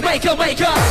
masterpiece, maker, maker.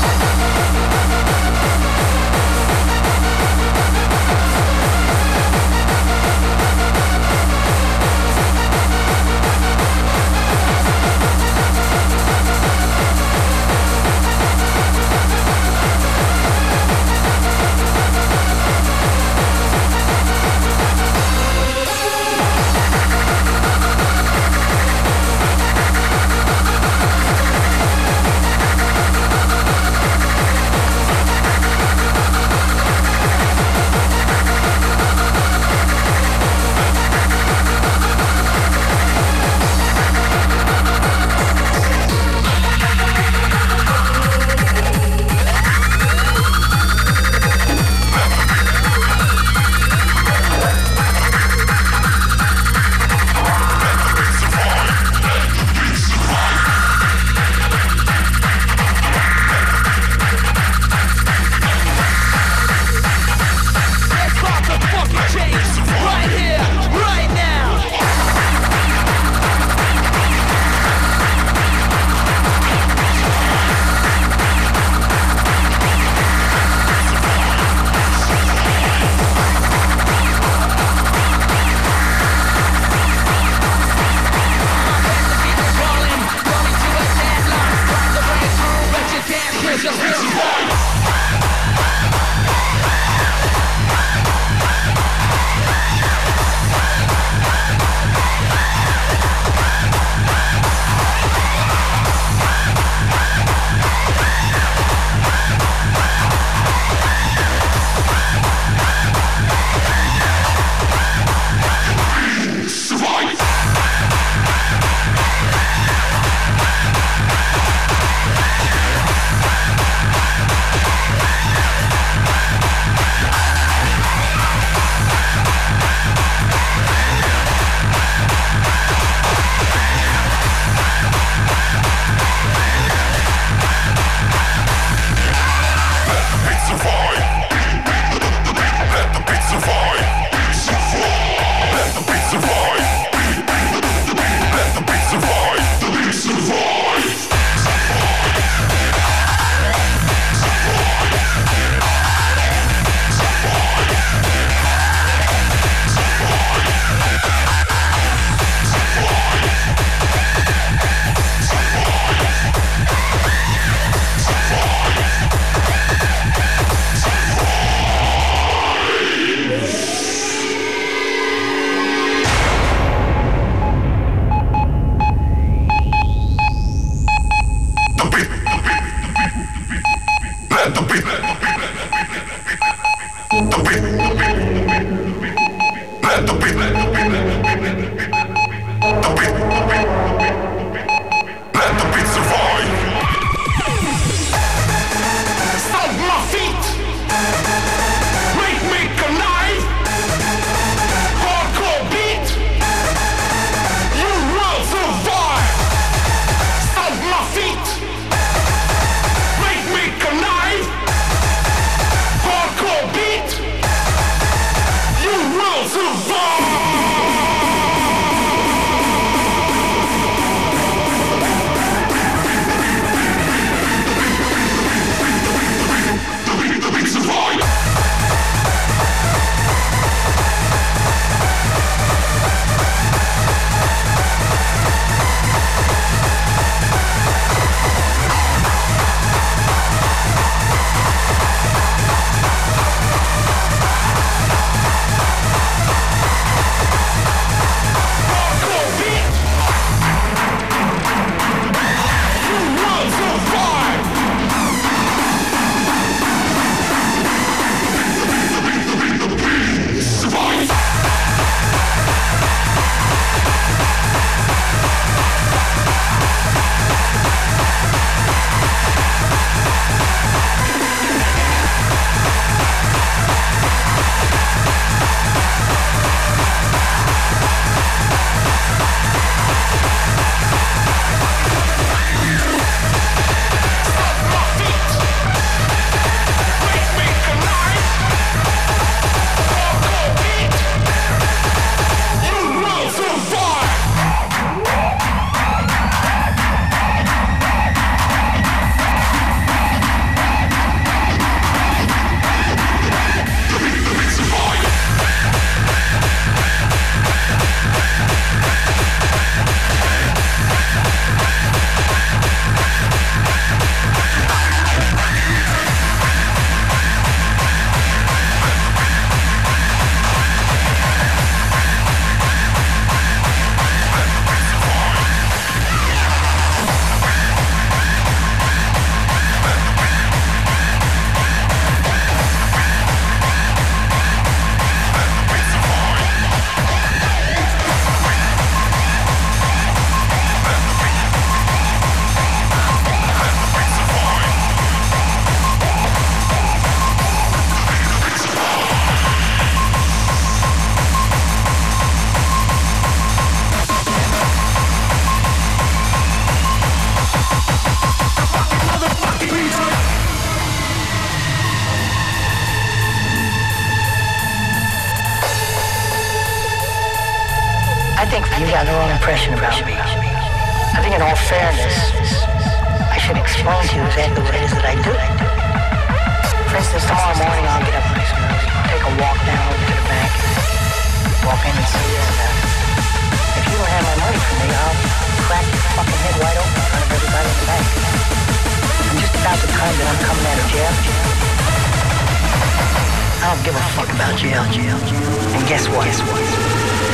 I don't give a fuck about you. And guess what? Guess what?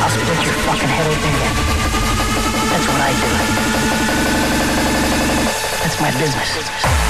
I'll split your fucking head open again. That's what I do. That's my business.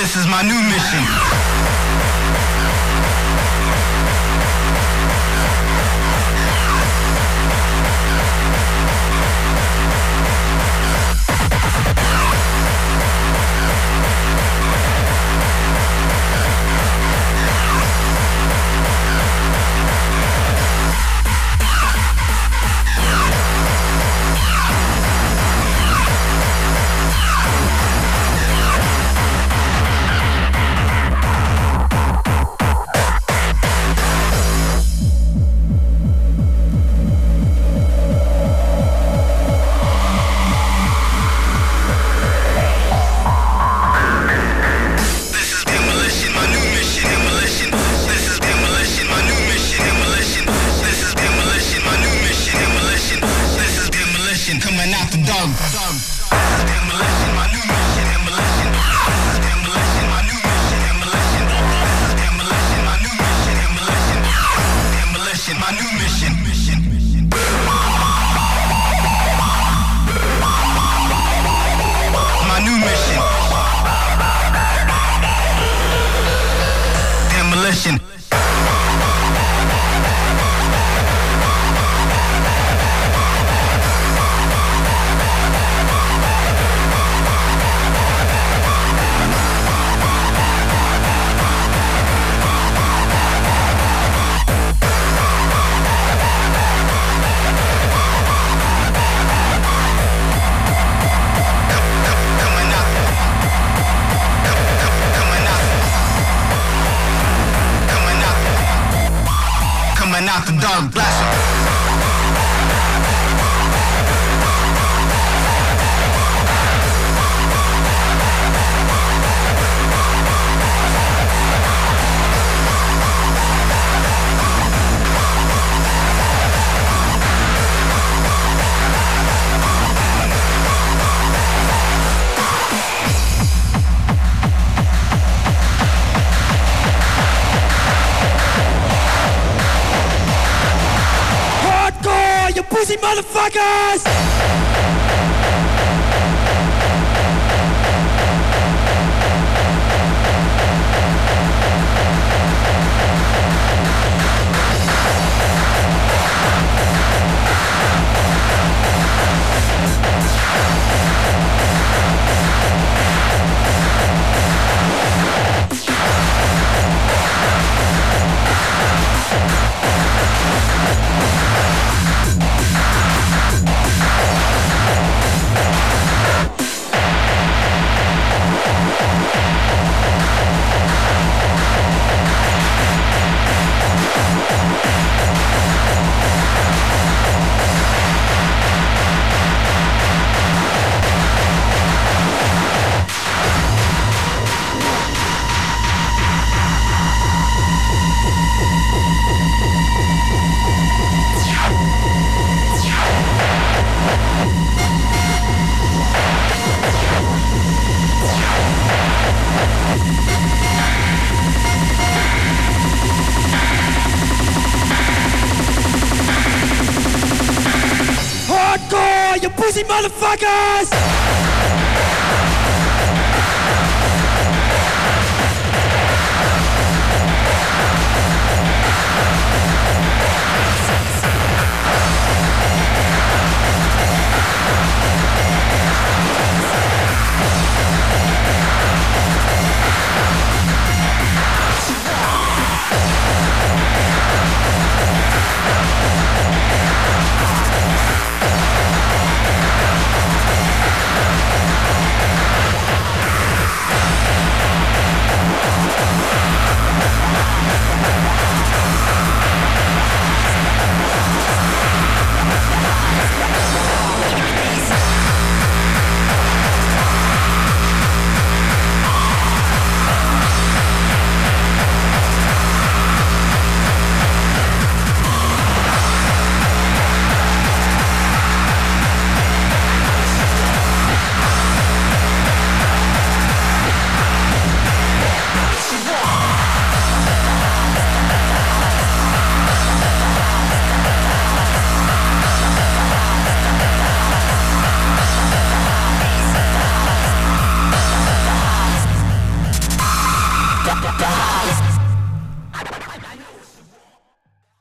This is my new mission. Pussy motherfuckers! Hardcore, you pussy motherfuckers!